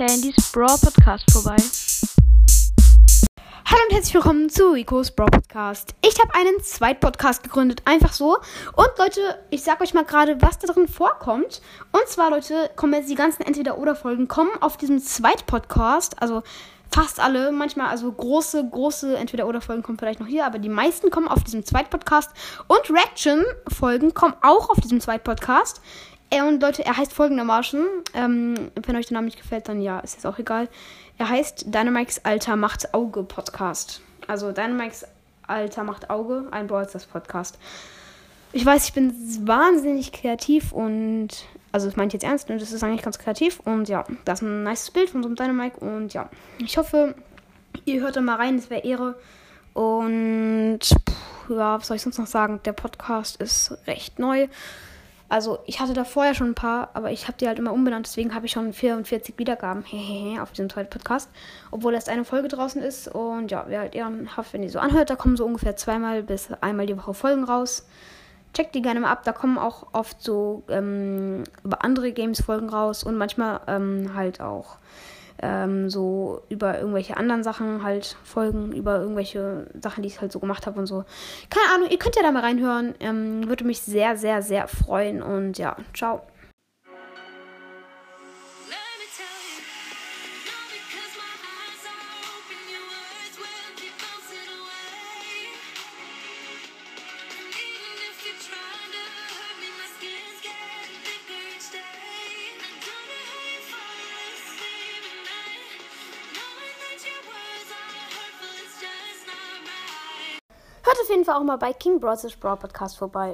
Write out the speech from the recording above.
Brawl Podcast vorbei. Hallo und herzlich willkommen zu Ricos Brawl Podcast. Ich habe einen Zweitpodcast gegründet, einfach so. Und Leute, ich sag euch mal gerade, was da drin vorkommt. Und zwar, Leute, kommen jetzt die ganzen Entweder-Oder-Folgen, kommen auf diesem Zweitpodcast. Also fast alle, manchmal, also große, große Entweder-Oder-Folgen kommen vielleicht noch hier, aber die meisten kommen auf diesem Zweitpodcast. Und Reaction-Folgen kommen auch auf diesem Zweitpodcast. Äh, und Leute, er heißt folgendermaßen. Ähm, wenn euch der Name nicht gefällt, dann ja, ist jetzt auch egal. Er heißt Dynamikes Alter macht Auge Podcast. Also Dynamikes Alter macht Auge, ein Brawl das Podcast. Ich weiß, ich bin wahnsinnig kreativ und also das meine ich jetzt ernst und das ist eigentlich ganz kreativ und ja, das ist ein nice Bild von so einem Dynamike und ja, ich hoffe, ihr hört da mal rein, das wäre Ehre und pff, ja, was soll ich sonst noch sagen? Der Podcast ist recht neu. Also ich hatte da vorher schon ein paar, aber ich habe die halt immer umbenannt, deswegen habe ich schon 44 Wiedergaben auf diesem zweiten Podcast, obwohl erst eine Folge draußen ist. Und ja, wäre halt ehrenhaft, wenn ihr so anhört. Da kommen so ungefähr zweimal bis einmal die Woche Folgen raus. Checkt die gerne mal ab. Da kommen auch oft so ähm, über andere Games Folgen raus und manchmal ähm, halt auch ähm, so über irgendwelche anderen Sachen halt folgen, über irgendwelche Sachen, die ich halt so gemacht habe und so. Keine Ahnung, ihr könnt ja da mal reinhören. Ähm, würde mich sehr, sehr, sehr freuen und ja, ciao. Hört auf jeden Fall auch mal bei King Bros. Brawl Podcast vorbei.